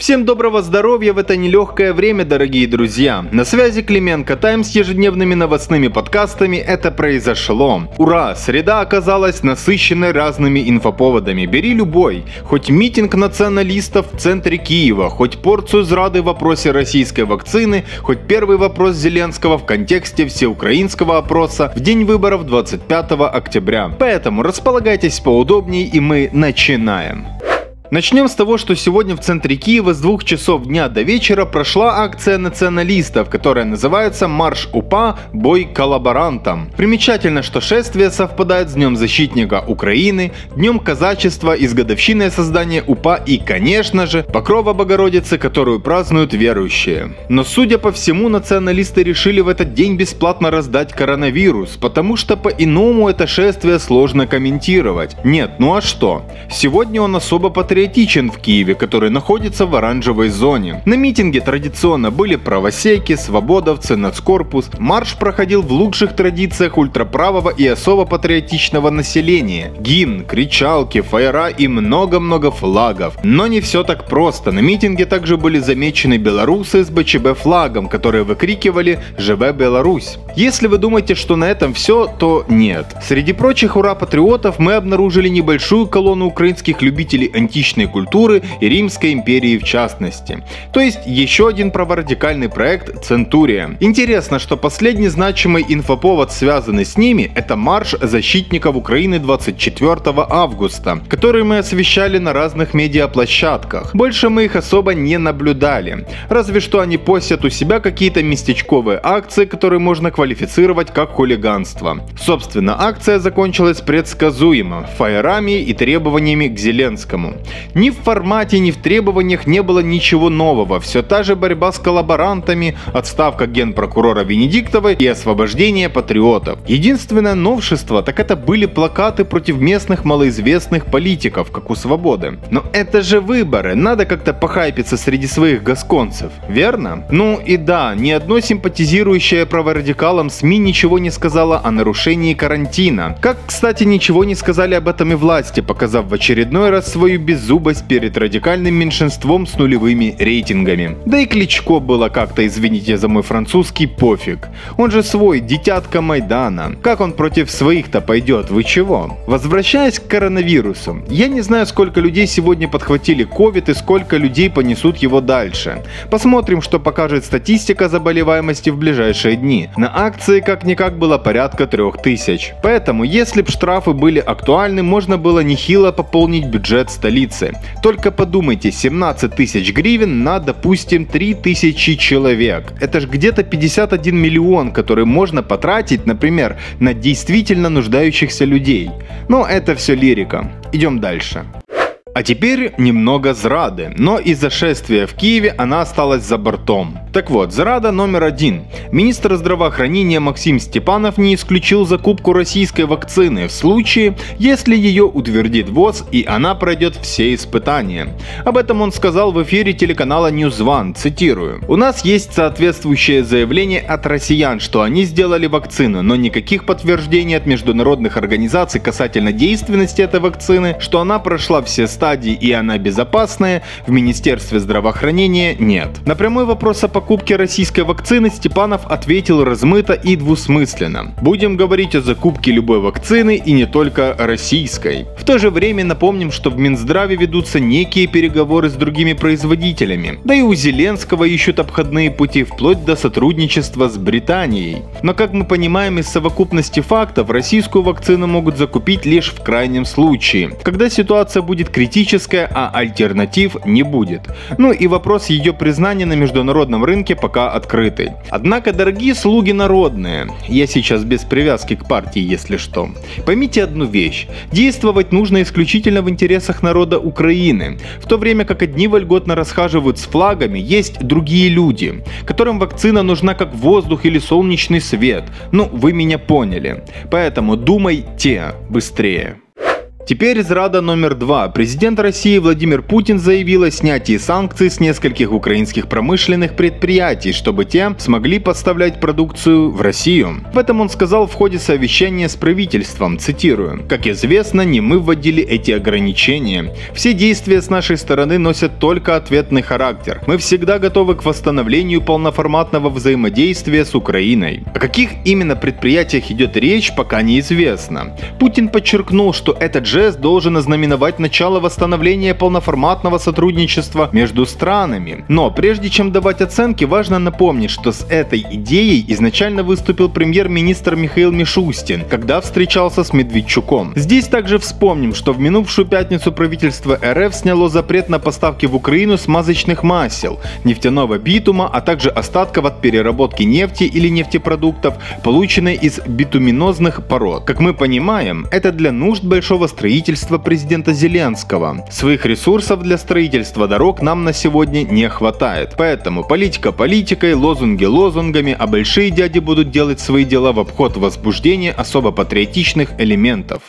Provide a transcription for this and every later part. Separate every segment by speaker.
Speaker 1: Всем доброго здоровья в это нелегкое время, дорогие друзья. На связи Клименко Тайм с ежедневными новостными подкастами «Это произошло». Ура! Среда оказалась насыщенной разными инфоповодами. Бери любой. Хоть митинг националистов в центре Киева, хоть порцию зрады в вопросе российской вакцины, хоть первый вопрос Зеленского в контексте всеукраинского опроса в день выборов 25 октября. Поэтому располагайтесь поудобнее и мы начинаем. Начнем с того, что сегодня в центре Киева с двух часов дня до вечера прошла акция националистов, которая называется «Марш УПА. Бой коллаборантам». Примечательно, что шествие совпадает с Днем Защитника Украины, Днем Казачества и с годовщиной создания УПА и, конечно же, Покрова Богородицы, которую празднуют верующие. Но, судя по всему, националисты решили в этот день бесплатно раздать коронавирус, потому что по-иному это шествие сложно комментировать. Нет, ну а что? Сегодня он особо патриотичный патриотичен в Киеве, который находится в оранжевой зоне. На митинге традиционно были правосеки, свободовцы, нацкорпус. Марш проходил в лучших традициях ультраправого и особо патриотичного населения. Гимн, кричалки, фаера и много-много флагов. Но не все так просто. На митинге также были замечены белорусы с БЧБ флагом, которые выкрикивали «Живе Беларусь!». Если вы думаете, что на этом все, то нет. Среди прочих ура-патриотов мы обнаружили небольшую колонну украинских любителей античной античной культуры и Римской империи в частности. То есть еще один праворадикальный проект Центурия. Интересно, что последний значимый инфоповод, связанный с ними, это марш защитников Украины 24 августа, который мы освещали на разных медиаплощадках. Больше мы их особо не наблюдали. Разве что они постят у себя какие-то местечковые акции, которые можно квалифицировать как хулиганство. Собственно, акция закончилась предсказуемо, фаерами и требованиями к Зеленскому. Ни в формате, ни в требованиях не было ничего нового. Все та же борьба с коллаборантами, отставка генпрокурора Венедиктовой и освобождение патриотов. Единственное новшество, так это были плакаты против местных малоизвестных политиков, как у Свободы. Но это же выборы, надо как-то похайпиться среди своих гасконцев, верно? Ну и да, ни одно симпатизирующее праворадикалам СМИ ничего не сказала о нарушении карантина. Как, кстати, ничего не сказали об этом и власти, показав в очередной раз свою безумие беззубость перед радикальным меньшинством с нулевыми рейтингами. Да и Кличко было как-то, извините за мой французский, пофиг. Он же свой, детятка Майдана. Как он против своих-то пойдет, вы чего? Возвращаясь к коронавирусу, я не знаю, сколько людей сегодня подхватили ковид и сколько людей понесут его дальше. Посмотрим, что покажет статистика заболеваемости в ближайшие дни. На акции как-никак было порядка 3000. Поэтому, если б штрафы были актуальны, можно было нехило пополнить бюджет столицы столицы. Только подумайте, 17 тысяч гривен на, допустим, 3 тысячи человек. Это же где-то 51 миллион, который можно потратить, например, на действительно нуждающихся людей. Но это все лирика. Идем дальше. А теперь немного зрады, но из-за шествия в Киеве она осталась за бортом. Так вот, зрада номер один. Министр здравоохранения Максим Степанов не исключил закупку российской вакцины в случае, если ее утвердит ВОЗ и она пройдет все испытания. Об этом он сказал в эфире телеканала News One, цитирую. «У нас есть соответствующее заявление от россиян, что они сделали вакцину, но никаких подтверждений от международных организаций касательно действенности этой вакцины, что она прошла все стадии и она безопасная, в Министерстве здравоохранения нет. На прямой вопрос о покупке российской вакцины Степанов ответил размыто и двусмысленно. Будем говорить о закупке любой вакцины и не только российской. В то же время напомним, что в Минздраве ведутся некие переговоры с другими производителями. Да и у Зеленского ищут обходные пути вплоть до сотрудничества с Британией. Но как мы понимаем из совокупности фактов, российскую вакцину могут закупить лишь в крайнем случае, когда ситуация будет критичной критическая, а альтернатив не будет. Ну и вопрос ее признания на международном рынке пока открытый. Однако, дорогие слуги народные, я сейчас без привязки к партии, если что, поймите одну вещь. Действовать нужно исключительно в интересах народа Украины. В то время как одни вольготно расхаживают с флагами, есть другие люди, которым вакцина нужна как воздух или солнечный свет. Ну, вы меня поняли. Поэтому думайте быстрее. Теперь зрада номер два. Президент России Владимир Путин заявил о снятии санкций с нескольких украинских промышленных предприятий, чтобы те смогли поставлять продукцию в Россию. В этом он сказал в ходе совещания с правительством, цитирую. «Как известно, не мы вводили эти ограничения. Все действия с нашей стороны носят только ответный характер. Мы всегда готовы к восстановлению полноформатного взаимодействия с Украиной. О каких именно предприятиях идет речь, пока неизвестно. Путин подчеркнул, что этот жест должен ознаменовать начало восстановления полноформатного сотрудничества между странами. Но прежде чем давать оценки, важно напомнить, что с этой идеей изначально выступил премьер-министр Михаил Мишустин, когда встречался с Медведчуком. Здесь также вспомним, что в минувшую пятницу правительство РФ сняло запрет на поставки в Украину смазочных масел, нефтяного битума, а также остатков от переработки нефти или нефтепродуктов, полученной из битуминозных пород. Как мы понимаем, это для нужд большого строительства президента Зеленского. Своих ресурсов для строительства дорог нам на сегодня не хватает. Поэтому политика политикой, лозунги лозунгами, а большие дяди будут делать свои дела в обход возбуждения особо патриотичных элементов.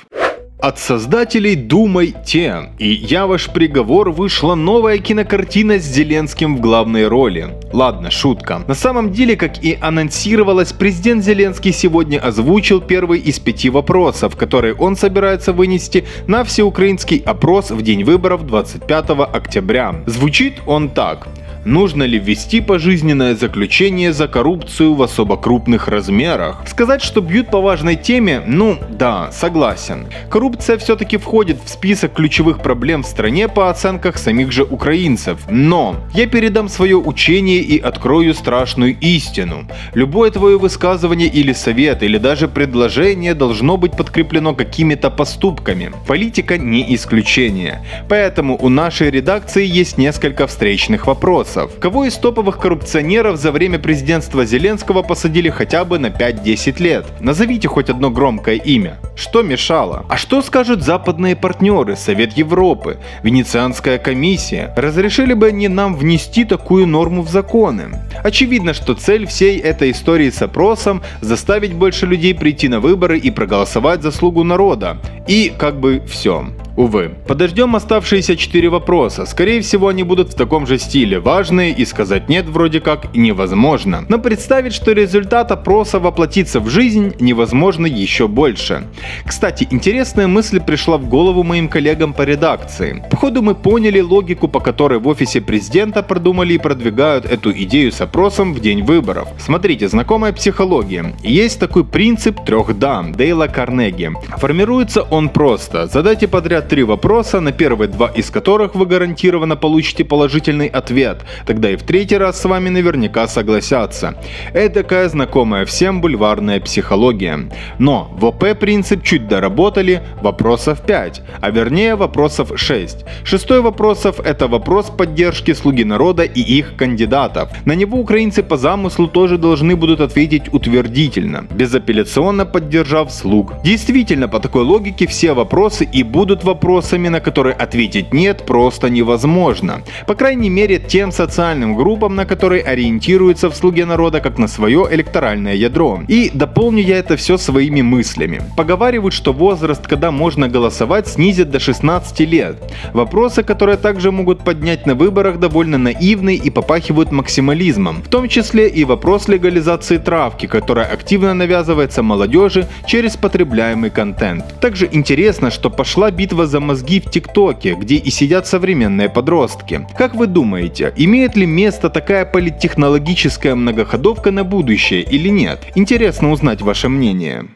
Speaker 1: От создателей «Думайте» и «Я ваш приговор» вышла новая кинокартина с Зеленским в главной роли. Ладно, шутка. На самом деле, как и анонсировалось, президент Зеленский сегодня озвучил первый из пяти вопросов, которые он собирается вынести на всеукраинский опрос в день выборов 25 октября. Звучит он так. Нужно ли ввести пожизненное заключение за коррупцию в особо крупных размерах? Сказать, что бьют по важной теме, ну да, согласен. Коррупция все-таки входит в список ключевых проблем в стране по оценках самих же украинцев. Но я передам свое учение и открою страшную истину. Любое твое высказывание или совет, или даже предложение должно быть подкреплено какими-то поступками. Политика не исключение. Поэтому у нашей редакции есть несколько встречных вопросов вопросов. Кого из топовых коррупционеров за время президентства Зеленского посадили хотя бы на 5-10 лет? Назовите хоть одно громкое имя. Что мешало? А что скажут западные партнеры, Совет Европы, Венецианская комиссия? Разрешили бы они нам внести такую норму в законы? Очевидно, что цель всей этой истории с опросом – заставить больше людей прийти на выборы и проголосовать за слугу народа. И как бы все. Увы. Подождем оставшиеся четыре вопроса. Скорее всего, они будут в таком же стиле. Важные и сказать нет вроде как невозможно. Но представить, что результат опроса воплотится в жизнь, невозможно еще больше. Кстати, интересная мысль пришла в голову моим коллегам по редакции. Походу мы поняли логику, по которой в офисе президента продумали и продвигают эту идею с опросом в день выборов. Смотрите, знакомая психология. Есть такой принцип трех «да» Дейла Карнеги. Формируется он просто. Задайте подряд три вопроса, на первые два из которых вы гарантированно получите положительный ответ. Тогда и в третий раз с вами наверняка согласятся. Это такая знакомая всем бульварная психология. Но в ОП принцип чуть доработали, вопросов 5, а вернее вопросов 6. Шестой вопросов это вопрос поддержки слуги народа и их кандидатов. На него украинцы по замыслу тоже должны будут ответить утвердительно, безапелляционно поддержав слуг. Действительно, по такой логике все вопросы и будут вопросы вопросами, на которые ответить нет, просто невозможно. По крайней мере, тем социальным группам, на которые ориентируются в «Слуге народа» как на свое электоральное ядро. И дополню я это все своими мыслями. Поговаривают, что возраст, когда можно голосовать, снизят до 16 лет. Вопросы, которые также могут поднять на выборах, довольно наивны и попахивают максимализмом. В том числе и вопрос легализации травки, которая активно навязывается молодежи через потребляемый контент. Также интересно, что пошла битва за мозги в ТикТоке, где и сидят современные подростки. Как вы думаете, имеет ли место такая политтехнологическая многоходовка на будущее или нет? Интересно узнать ваше мнение.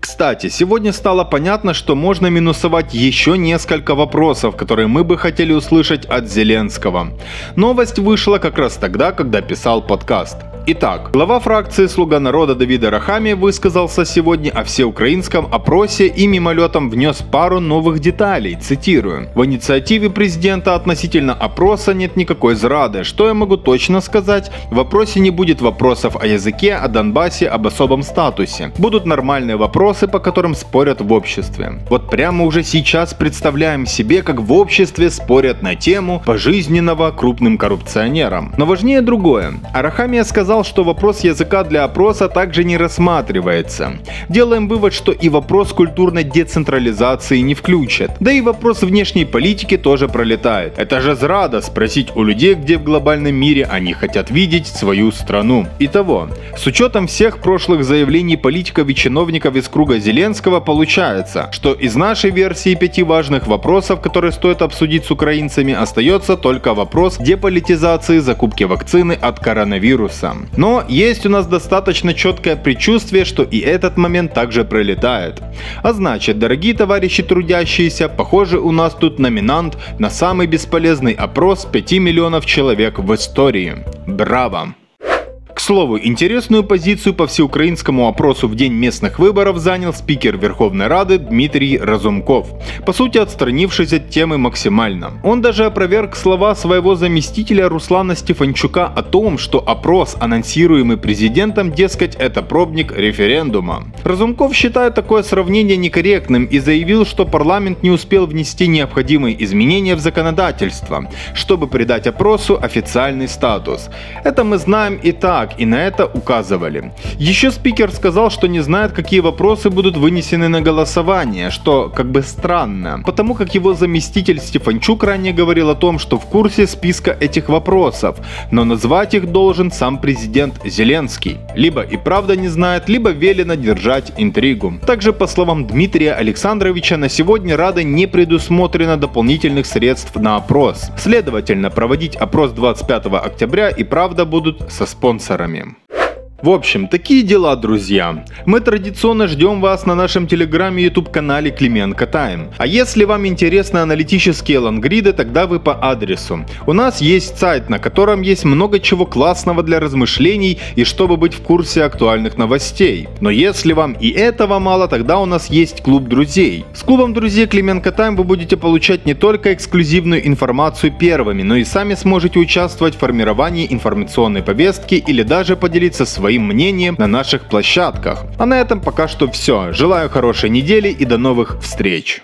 Speaker 1: Кстати, сегодня стало понятно, что можно минусовать еще несколько вопросов, которые мы бы хотели услышать от Зеленского. Новость вышла как раз тогда, когда писал подкаст. Итак, глава фракции «Слуга народа» Давида Рахами высказался сегодня о всеукраинском опросе и мимолетом внес пару новых деталей, цитирую. «В инициативе президента относительно опроса нет никакой зрады. Что я могу точно сказать? В опросе не будет вопросов о языке, о Донбассе, об особом статусе. Будут нормальные вопросы, по которым спорят в обществе. Вот прямо уже сейчас представляем себе, как в обществе спорят на тему пожизненного крупным коррупционерам. Но важнее другое. Арахамия сказал, сказал, что вопрос языка для опроса также не рассматривается. Делаем вывод, что и вопрос культурной децентрализации не включат. Да и вопрос внешней политики тоже пролетает. Это же зрада спросить у людей, где в глобальном мире они хотят видеть свою страну. Итого, с учетом всех прошлых заявлений политиков и чиновников из круга Зеленского получается, что из нашей версии пяти важных вопросов, которые стоит обсудить с украинцами, остается только вопрос деполитизации закупки вакцины от коронавируса. Но есть у нас достаточно четкое предчувствие, что и этот момент также пролетает. А значит, дорогие товарищи трудящиеся, похоже у нас тут номинант на самый бесполезный опрос 5 миллионов человек в истории. Браво! Слову, интересную позицию по всеукраинскому опросу в день местных выборов занял спикер Верховной Рады Дмитрий Разумков, по сути отстранившись от темы максимально. Он даже опроверг слова своего заместителя Руслана Стефанчука о том, что опрос, анонсируемый президентом, дескать, это пробник референдума. Разумков считает такое сравнение некорректным и заявил, что парламент не успел внести необходимые изменения в законодательство, чтобы придать опросу официальный статус. Это мы знаем и так, и на это указывали. Еще спикер сказал, что не знает, какие вопросы будут вынесены на голосование, что как бы странно, потому как его заместитель Стефанчук ранее говорил о том, что в курсе списка этих вопросов, но назвать их должен сам президент Зеленский. Либо и правда не знает, либо велено держать интригу. Также по словам Дмитрия Александровича, на сегодня Рада не предусмотрено дополнительных средств на опрос. Следовательно, проводить опрос 25 октября и правда будут со спонсором спонсорами. В общем, такие дела, друзья. Мы традиционно ждем вас на нашем телеграме и YouTube канале Клименко Тайм. А если вам интересны аналитические лангриды, тогда вы по адресу. У нас есть сайт, на котором есть много чего классного для размышлений и чтобы быть в курсе актуальных новостей. Но если вам и этого мало, тогда у нас есть клуб друзей. С клубом друзей Клименко Тайм вы будете получать не только эксклюзивную информацию первыми, но и сами сможете участвовать в формировании информационной повестки или даже поделиться своим своим мнением на наших площадках. А на этом пока что все. Желаю хорошей недели и до новых встреч.